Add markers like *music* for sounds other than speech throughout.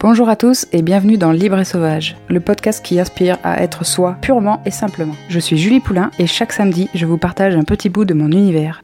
Bonjour à tous et bienvenue dans Libre et Sauvage, le podcast qui inspire à être soi purement et simplement. Je suis Julie Poulain et chaque samedi, je vous partage un petit bout de mon univers.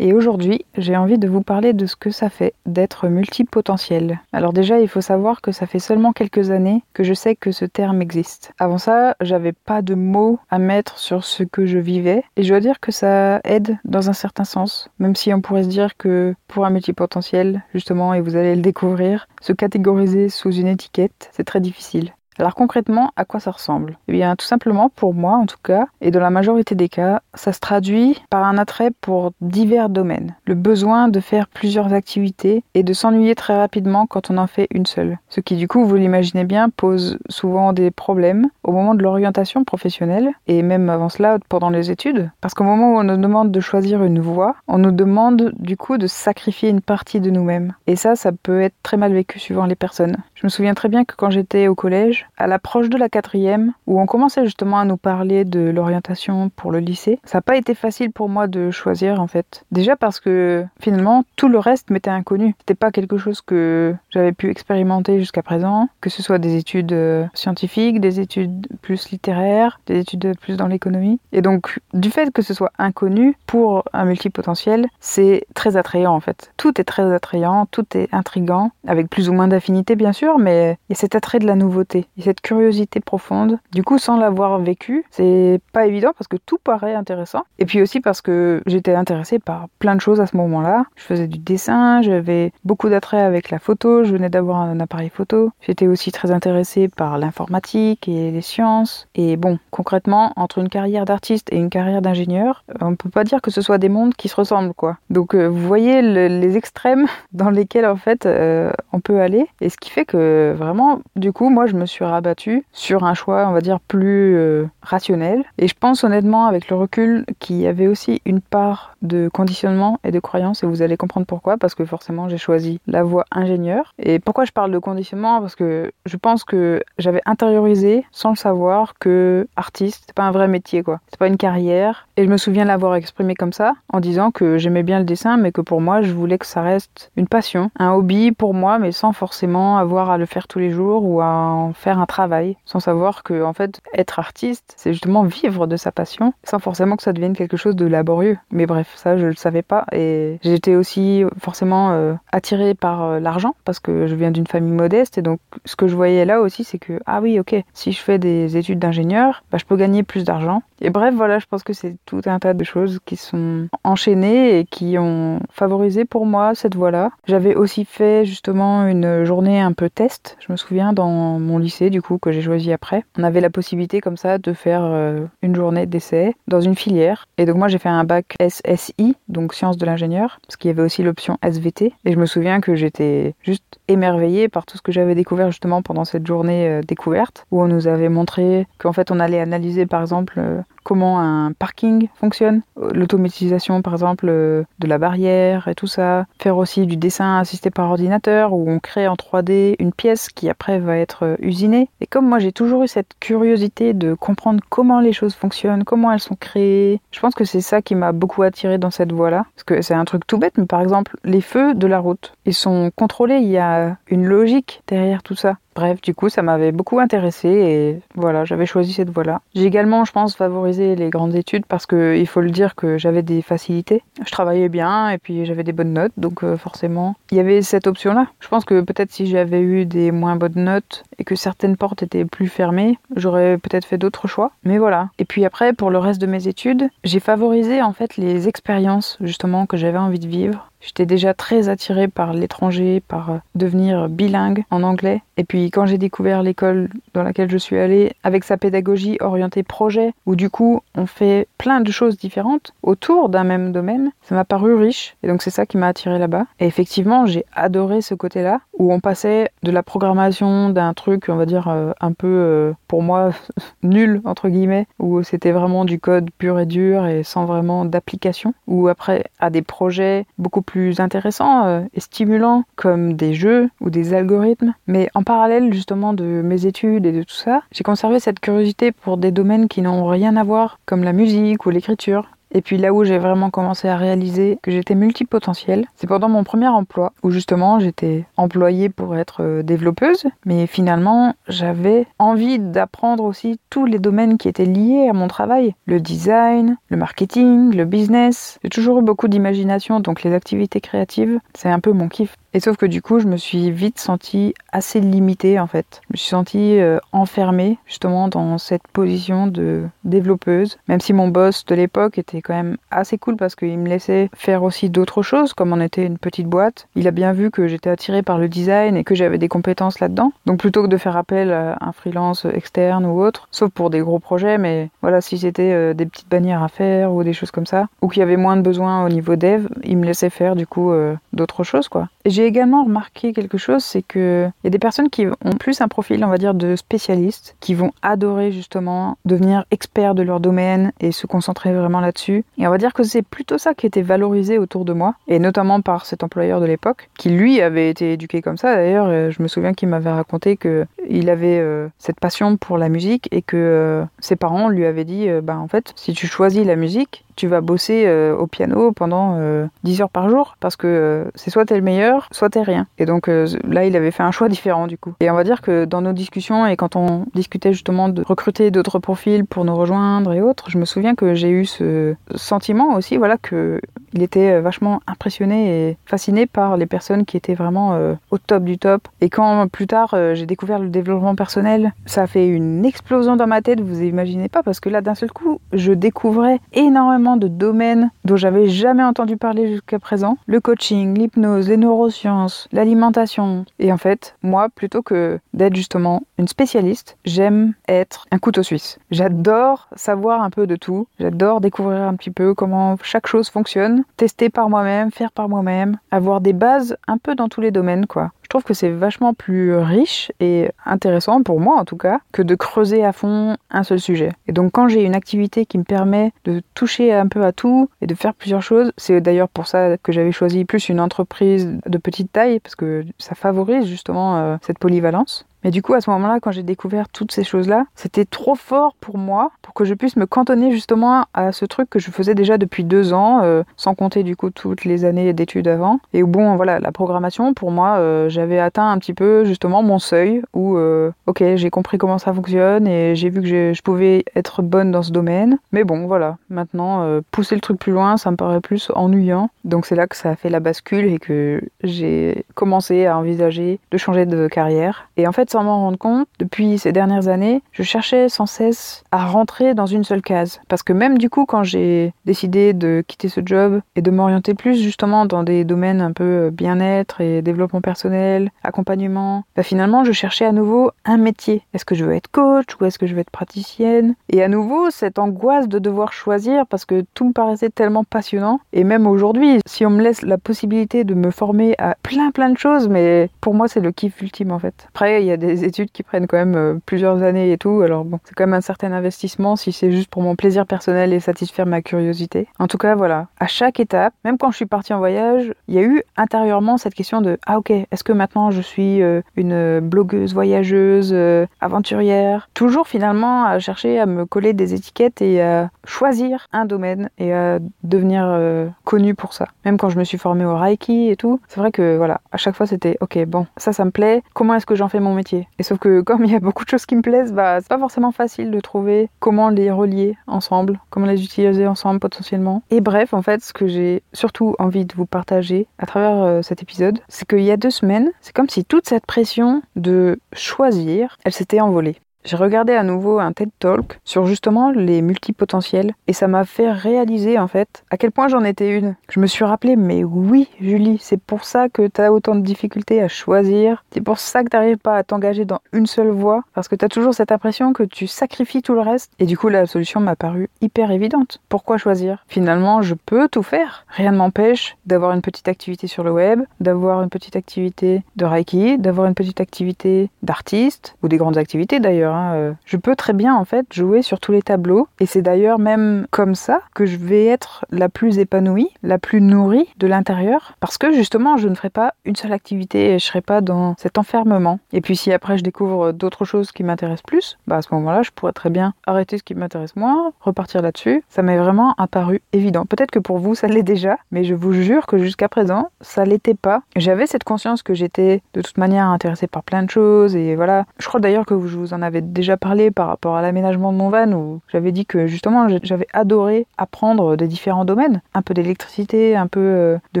Et aujourd'hui, j'ai envie de vous parler de ce que ça fait d'être multipotentiel. Alors déjà, il faut savoir que ça fait seulement quelques années que je sais que ce terme existe. Avant ça, j'avais pas de mots à mettre sur ce que je vivais et je dois dire que ça aide dans un certain sens, même si on pourrait se dire que pour un multipotentiel, justement, et vous allez le découvrir, se catégoriser sous une étiquette, c'est très difficile. Alors concrètement, à quoi ça ressemble? Eh bien, tout simplement, pour moi en tout cas, et dans la majorité des cas, ça se traduit par un attrait pour divers domaines. Le besoin de faire plusieurs activités et de s'ennuyer très rapidement quand on en fait une seule. Ce qui du coup, vous l'imaginez bien, pose souvent des problèmes au moment de l'orientation professionnelle et même avant cela pendant les études. Parce qu'au moment où on nous demande de choisir une voie, on nous demande du coup de sacrifier une partie de nous-mêmes. Et ça, ça peut être très mal vécu suivant les personnes. Je me souviens très bien que quand j'étais au collège, à l'approche de la quatrième, où on commençait justement à nous parler de l'orientation pour le lycée, ça n'a pas été facile pour moi de choisir en fait. Déjà parce que finalement tout le reste m'était inconnu. C'était pas quelque chose que j'avais pu expérimenter jusqu'à présent, que ce soit des études euh, scientifiques, des études plus littéraires, des études plus dans l'économie. Et donc du fait que ce soit inconnu pour un multipotentiel, c'est très attrayant en fait. Tout est très attrayant, tout est intrigant, avec plus ou moins d'affinité bien sûr, mais il y a cet attrait de la nouveauté cette curiosité profonde. Du coup, sans l'avoir vécu, c'est pas évident parce que tout paraît intéressant. Et puis aussi parce que j'étais intéressée par plein de choses à ce moment-là. Je faisais du dessin, j'avais beaucoup d'attrait avec la photo, je venais d'avoir un appareil photo. J'étais aussi très intéressée par l'informatique et les sciences. Et bon, concrètement, entre une carrière d'artiste et une carrière d'ingénieur, on peut pas dire que ce soit des mondes qui se ressemblent, quoi. Donc, euh, vous voyez les extrêmes *laughs* dans lesquels en fait euh, on peut aller. Et ce qui fait que vraiment, du coup, moi, je me suis rabattu sur un choix, on va dire, plus euh, rationnel. Et je pense honnêtement, avec le recul, qu'il y avait aussi une part de conditionnement et de croyance, et vous allez comprendre pourquoi, parce que forcément, j'ai choisi la voie ingénieur. Et pourquoi je parle de conditionnement? Parce que je pense que j'avais intériorisé, sans le savoir, que artiste, c'est pas un vrai métier, quoi. C'est pas une carrière. Et je me souviens l'avoir exprimé comme ça, en disant que j'aimais bien le dessin, mais que pour moi, je voulais que ça reste une passion, un hobby pour moi, mais sans forcément avoir à le faire tous les jours ou à en faire un travail, sans savoir que en fait être artiste, c'est justement vivre de sa passion, sans forcément que ça devienne quelque chose de laborieux. Mais bref, ça je le savais pas et j'étais aussi forcément euh, attirée par euh, l'argent parce que je viens d'une famille modeste et donc ce que je voyais là aussi c'est que ah oui ok si je fais des études d'ingénieur, bah, je peux gagner plus d'argent. Et bref voilà, je pense que c'est tout un tas de choses qui sont enchaînées et qui ont favorisé pour moi cette voie-là. J'avais aussi fait justement une journée un peu test, je me souviens dans mon lycée du coup que j'ai choisi après. On avait la possibilité comme ça de faire euh, une journée d'essai dans une filière. Et donc moi j'ai fait un bac SSI, donc sciences de l'ingénieur, parce qu'il y avait aussi l'option SVT. Et je me souviens que j'étais juste émerveillée par tout ce que j'avais découvert justement pendant cette journée euh, découverte, où on nous avait montré qu'en fait on allait analyser par exemple euh, comment un parking fonctionne, l'automatisation par exemple euh, de la barrière et tout ça, faire aussi du dessin assisté par ordinateur où on crée en 3D une pièce qui après va être euh, usinée. Et comme moi j'ai toujours eu cette curiosité de comprendre comment les choses fonctionnent, comment elles sont créées, je pense que c'est ça qui m'a beaucoup attiré dans cette voie-là. Parce que c'est un truc tout bête, mais par exemple les feux de la route, ils sont contrôlés, il y a une logique derrière tout ça. Bref, du coup, ça m'avait beaucoup intéressé et voilà, j'avais choisi cette voie-là. J'ai également, je pense, favorisé les grandes études parce que il faut le dire que j'avais des facilités. Je travaillais bien et puis j'avais des bonnes notes, donc euh, forcément, il y avait cette option-là. Je pense que peut-être si j'avais eu des moins bonnes notes et que certaines portes étaient plus fermées, j'aurais peut-être fait d'autres choix. Mais voilà. Et puis après, pour le reste de mes études, j'ai favorisé en fait les expériences justement que j'avais envie de vivre J'étais déjà très attirée par l'étranger, par euh, devenir bilingue en anglais. Et puis quand j'ai découvert l'école dans laquelle je suis allée, avec sa pédagogie orientée projet, où du coup on fait plein de choses différentes autour d'un même domaine, ça m'a paru riche. Et donc c'est ça qui m'a attirée là-bas. Et effectivement, j'ai adoré ce côté-là, où on passait de la programmation d'un truc, on va dire, euh, un peu, euh, pour moi, *laughs* nul, entre guillemets, où c'était vraiment du code pur et dur et sans vraiment d'application, ou après à des projets beaucoup plus intéressants euh, et stimulants comme des jeux ou des algorithmes. Mais en parallèle justement de mes études et de tout ça, j'ai conservé cette curiosité pour des domaines qui n'ont rien à voir, comme la musique ou l'écriture. Et puis là où j'ai vraiment commencé à réaliser que j'étais multipotentielle, c'est pendant mon premier emploi, où justement j'étais employée pour être euh, développeuse, mais finalement j'avais envie d'apprendre aussi tous les domaines qui étaient liés à mon travail. Le design, le marketing, le business. J'ai toujours eu beaucoup d'imagination, donc les activités créatives, c'est un peu mon kiff. Et sauf que du coup, je me suis vite sentie assez limitée en fait. Je me suis sentie euh, enfermée justement dans cette position de développeuse. Même si mon boss de l'époque était quand même assez cool parce qu'il me laissait faire aussi d'autres choses, comme on était une petite boîte. Il a bien vu que j'étais attirée par le design et que j'avais des compétences là-dedans. Donc plutôt que de faire appel à un freelance externe ou autre, sauf pour des gros projets, mais voilà, si c'était euh, des petites bannières à faire ou des choses comme ça, ou qu'il y avait moins de besoins au niveau dev, il me laissait faire du coup euh, d'autres choses quoi. J'ai également remarqué quelque chose, c'est que il y a des personnes qui ont plus un profil, on va dire, de spécialistes, qui vont adorer justement devenir experts de leur domaine et se concentrer vraiment là-dessus. Et on va dire que c'est plutôt ça qui était valorisé autour de moi, et notamment par cet employeur de l'époque, qui lui avait été éduqué comme ça. D'ailleurs, euh, je me souviens qu'il m'avait raconté que il avait euh, cette passion pour la musique et que euh, ses parents lui avaient dit, bah en fait, si tu choisis la musique, tu vas bosser euh, au piano pendant 10 euh, heures par jour parce que euh, c'est soit t'es le meilleur, soit t'es rien. Et donc là, il avait fait un choix différent du coup. Et on va dire que dans nos discussions et quand on discutait justement de recruter d'autres profils pour nous rejoindre et autres, je me souviens que j'ai eu ce sentiment aussi, voilà, que il était vachement impressionné et fasciné par les personnes qui étaient vraiment au top du top. Et quand plus tard j'ai découvert le développement personnel, ça a fait une explosion dans ma tête, vous imaginez pas, parce que là d'un seul coup, je découvrais énormément de domaines dont j'avais jamais entendu parler jusqu'à présent. Le coaching, l'hypnose, les neurosciences, l'alimentation. Et en fait, moi, plutôt que d'être justement une spécialiste, j'aime être un couteau suisse. J'adore savoir un peu de tout. J'adore découvrir un petit peu comment chaque chose fonctionne, tester par moi-même, faire par moi-même, avoir des bases un peu dans tous les domaines, quoi. Je trouve que c'est vachement plus riche et intéressant pour moi en tout cas que de creuser à fond un seul sujet. Et donc quand j'ai une activité qui me permet de toucher un peu à tout et de faire plusieurs choses, c'est d'ailleurs pour ça que j'avais choisi plus une entreprise de petite taille parce que ça favorise justement euh, cette polyvalence. Mais du coup, à ce moment-là, quand j'ai découvert toutes ces choses-là, c'était trop fort pour moi pour que je puisse me cantonner justement à ce truc que je faisais déjà depuis deux ans, euh, sans compter du coup toutes les années d'études avant. Et bon, voilà, la programmation, pour moi, euh, j'avais atteint un petit peu justement mon seuil où, euh, ok, j'ai compris comment ça fonctionne et j'ai vu que je pouvais être bonne dans ce domaine. Mais bon, voilà, maintenant, pousser le truc plus loin, ça me paraît plus ennuyant. Donc c'est là que ça a fait la bascule et que j'ai commencé à envisager de changer de carrière. Et en fait, sans m'en rendre compte, depuis ces dernières années, je cherchais sans cesse à rentrer dans une seule case. Parce que même du coup, quand j'ai décidé de quitter ce job et de m'orienter plus justement dans des domaines un peu euh, bien-être et développement personnel, accompagnement, bah finalement, je cherchais à nouveau un métier. Est-ce que je veux être coach ou est-ce que je veux être praticienne? Et à nouveau, cette angoisse de devoir choisir parce que tout me paraissait tellement passionnant. Et même aujourd'hui, si on me laisse la possibilité de me former à plein plein de choses, mais pour moi, c'est le kiff ultime en fait. Après, il y a des études qui prennent quand même euh, plusieurs années et tout. Alors bon, c'est quand même un certain investissement si c'est juste pour mon plaisir personnel et satisfaire ma curiosité. En tout cas, voilà. À chaque étape, même quand je suis partie en voyage, il y a eu intérieurement cette question de ah ok, est-ce que maintenant je suis euh, une blogueuse voyageuse, euh, aventurière? Toujours finalement à chercher à me coller des étiquettes et à choisir un domaine et à devenir connue pour ça. Même quand je me suis formée au Reiki et tout, c'est vrai que voilà, à chaque fois c'était ok, bon, ça ça me plaît. Comment est-ce que j'en fais mon métier? Et sauf que comme il y a beaucoup de choses qui me plaisent, bah c'est pas forcément facile de trouver comment les relier ensemble, comment les utiliser ensemble potentiellement. Et bref, en fait, ce que j'ai surtout envie de vous partager à travers euh, cet épisode, c'est qu'il y a deux semaines, c'est comme si toute cette pression de choisir, elle s'était envolée. J'ai regardé à nouveau un TED Talk sur justement les multipotentiels et ça m'a fait réaliser en fait à quel point j'en étais une. Je me suis rappelé, mais oui, Julie, c'est pour ça que tu as autant de difficultés à choisir. C'est pour ça que t'arrives pas à t'engager dans une seule voie parce que tu as toujours cette impression que tu sacrifies tout le reste. Et du coup, la solution m'a paru hyper évidente. Pourquoi choisir? Finalement, je peux tout faire. Rien ne m'empêche d'avoir une petite activité sur le web, d'avoir une petite activité de Reiki, d'avoir une petite activité d'artiste ou des grandes activités d'ailleurs Euh, je peux très bien en fait jouer sur tous les tableaux et c'est d'ailleurs même comme ça que je vais être la plus épanouie, la plus nourrie de l'intérieur parce que justement je ne ferai pas une seule activité et je serai pas dans cet enfermement. Et puis si après je découvre d'autres choses qui m'intéressent plus, bah à ce moment-là je pourrais très bien arrêter ce qui m'intéresse moins, repartir là-dessus. Ça m'est vraiment apparu évident. Peut-être que pour vous ça l'est déjà, mais je vous jure que jusqu'à présent ça l'était pas. J'avais cette conscience que j'étais de toute manière intéressée par plein de choses et voilà. Je crois d'ailleurs que je vous en avais déjà parlé par rapport à l'aménagement de mon van où j'avais dit que justement j'avais adoré apprendre des différents domaines, un peu d'électricité, un peu euh, de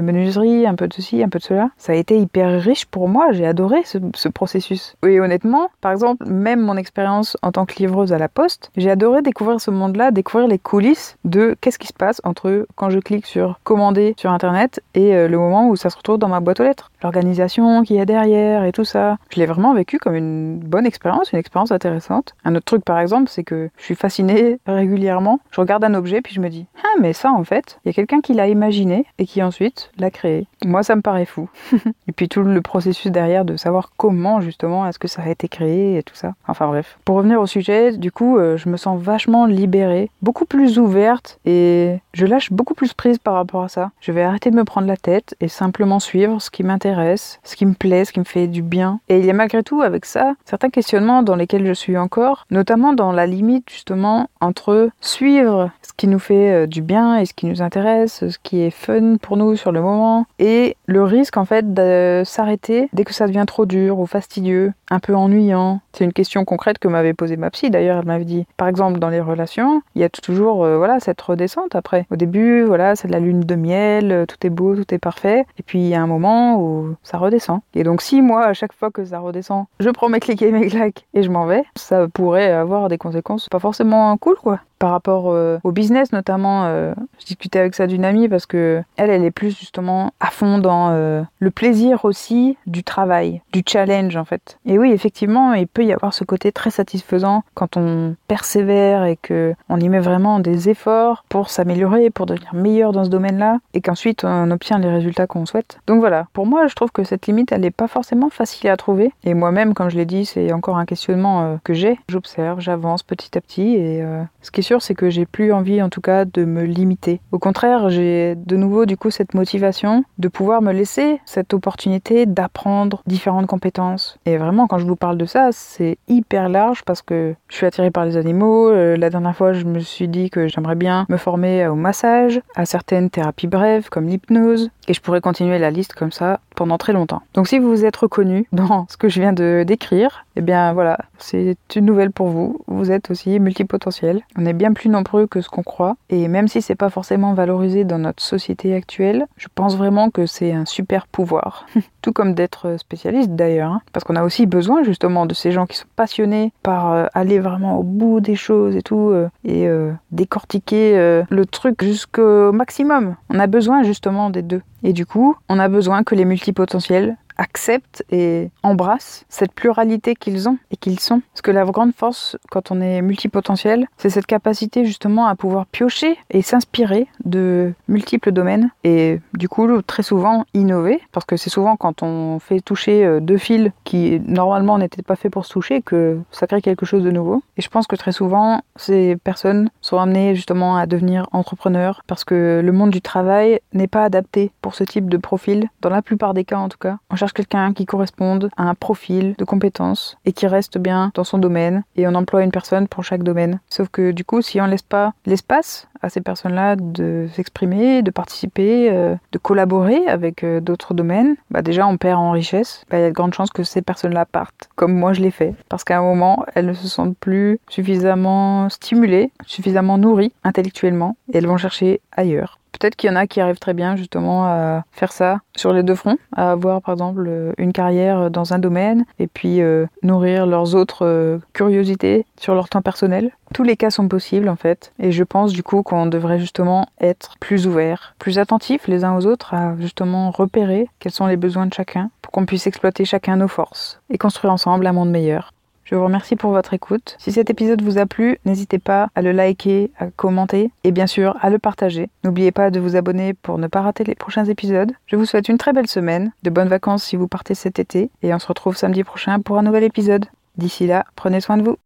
menuiserie, un peu de ceci, un peu de cela. Ça a été hyper riche pour moi, j'ai adoré ce, ce processus. Et honnêtement, par exemple, même mon expérience en tant que livreuse à la poste, j'ai adoré découvrir ce monde-là, découvrir les coulisses de qu'est-ce qui se passe entre quand je clique sur commander sur internet et euh, le moment où ça se retrouve dans ma boîte aux lettres. L'organisation qui est derrière et tout ça. Je l'ai vraiment vécu comme une bonne expérience, une expérience intéressante. Un autre truc par exemple, c'est que je suis fascinée régulièrement. Je regarde un objet puis je me dis "Ah mais ça en fait, il y a quelqu'un qui l'a imaginé et qui ensuite l'a créé." Moi ça me paraît fou. *laughs* et puis tout le processus derrière de savoir comment justement est-ce que ça a été créé et tout ça. Enfin bref. Pour revenir au sujet, du coup, euh, je me sens vachement libérée, beaucoup plus ouverte et je lâche beaucoup plus prise par rapport à ça. Je vais arrêter de me prendre la tête et simplement suivre ce qui m'intéresse, ce qui me plaît, ce qui me fait du bien. Et il y a malgré tout avec ça certains questionnements dans lesquels je suis encore, notamment dans la limite justement entre suivre ce qui nous fait euh, du bien et ce qui nous intéresse, ce qui est fun pour nous sur le moment, et le risque en fait de s'arrêter dès que ça devient trop dur ou fastidieux, un peu ennuyant. C'est une question concrète que m'avait posée ma psy d'ailleurs, elle m'avait dit par exemple dans les relations, il y a toujours euh, voilà cette redescente après. Au début, voilà, c'est de la lune de miel, euh, tout est beau, tout est parfait, et puis il y a un moment où ça redescend. Et donc si moi à chaque fois que ça redescend, je prends mes clics et mes claques et je m'en vais, ça pourrait avoir des conséquences pas forcément cool quoi par rapport euh, au business notamment. Euh, je discutais avec ça d'une amie parce que elle, elle est plus justement à fond dans euh, le plaisir aussi du travail, du challenge en fait. Et oui, effectivement, il peut y avoir ce côté très satisfaisant quand on persévère et que on y met vraiment des efforts pour s'améliorer, pour devenir meilleur dans ce domaine-là, et qu'ensuite on obtient les résultats qu'on souhaite. Donc voilà, pour moi, je trouve que cette limite, elle n'est pas forcément facile à trouver. Et moi-même, comme je l'ai dit, c'est encore un questionnement que j'ai. J'observe, j'avance petit à petit, et ce qui est c'est que j'ai plus envie, en tout cas, de me limiter. Au contraire, j'ai de nouveau, du coup, cette motivation de pouvoir me laisser cette opportunité d'apprendre différentes compétences. Et vraiment, quand je vous parle de ça, c'est hyper large parce que je suis attirée par les animaux. Euh, la dernière fois, je me suis dit que j'aimerais bien me former au massage, à certaines thérapies brèves comme l'hypnose. Et je pourrais continuer la liste comme ça pendant très longtemps. Donc si vous vous êtes reconnu dans ce que je viens de décrire, eh bien voilà, c'est une nouvelle pour vous. Vous êtes aussi multipotentiel. On est bien plus nombreux que ce qu'on croit. Et même si c'est pas forcément valorisé dans notre société actuelle, je pense vraiment que c'est un super pouvoir. *laughs* Tout comme d'être spécialiste d'ailleurs. Hein. Parce qu'on a aussi besoin justement de ces gens qui sont passionnés par euh, aller vraiment au bout des choses et tout. Euh, et euh, décortiquer le truc jusqu'au maximum. On a besoin justement des deux. Et du coup, on a besoin que les multipotentiels acceptent et embrassent cette pluralité qu'ils ont et qu'ils sont. Parce que la grande force quand on est multipotentiel, c'est cette capacité justement à pouvoir piocher et s'inspirer de multiples domaines et du coup très souvent innover parce que c'est souvent quand on fait toucher euh, deux fils qui normalement n'étaient pas faits pour se toucher que ça crée quelque chose de nouveau. Et je pense que très souvent ces personnes sont amenées justement à devenir entrepreneurs parce que le monde du travail n'est pas adapté pour ce type de profil dans la plupart des cas en tout cas. On quelqu'un qui corresponde à un profil de compétences et qui reste bien dans son domaine et on emploie une personne pour chaque domaine. Sauf que du coup, si on laisse pas l'espace à ces personnes-là de s'exprimer, de participer, euh, de collaborer avec euh, d'autres domaines, bah déjà on perd en richesse. Bah, il y a de grandes chances que ces personnes-là partent, comme moi je l'ai fait, parce qu'à un moment elles ne se sentent plus suffisamment stimulées, suffisamment nourries intellectuellement, et elles vont chercher ailleurs. Peut-être qu'il y en a qui arrivent très bien justement à faire ça sur les deux fronts, à avoir par exemple euh, une carrière dans un domaine et puis euh, nourrir leurs autres euh, curiosités sur leur temps personnel. Tous les cas sont possibles en fait et je pense du coup qu'on devrait justement être plus ouvert, plus attentif les uns aux autres à justement repérer quels sont les besoins de chacun pour qu'on puisse exploiter chacun nos forces et construire ensemble un monde meilleur. Je vous remercie pour votre écoute. Si cet épisode vous a plu, n'hésitez pas à le liker, à commenter et bien sûr à le partager. N'oubliez pas de vous abonner pour ne pas rater les prochains épisodes. Je vous souhaite une très belle semaine, de bonnes vacances si vous partez cet été et on se retrouve samedi prochain pour un nouvel épisode. D'ici là, prenez soin de vous.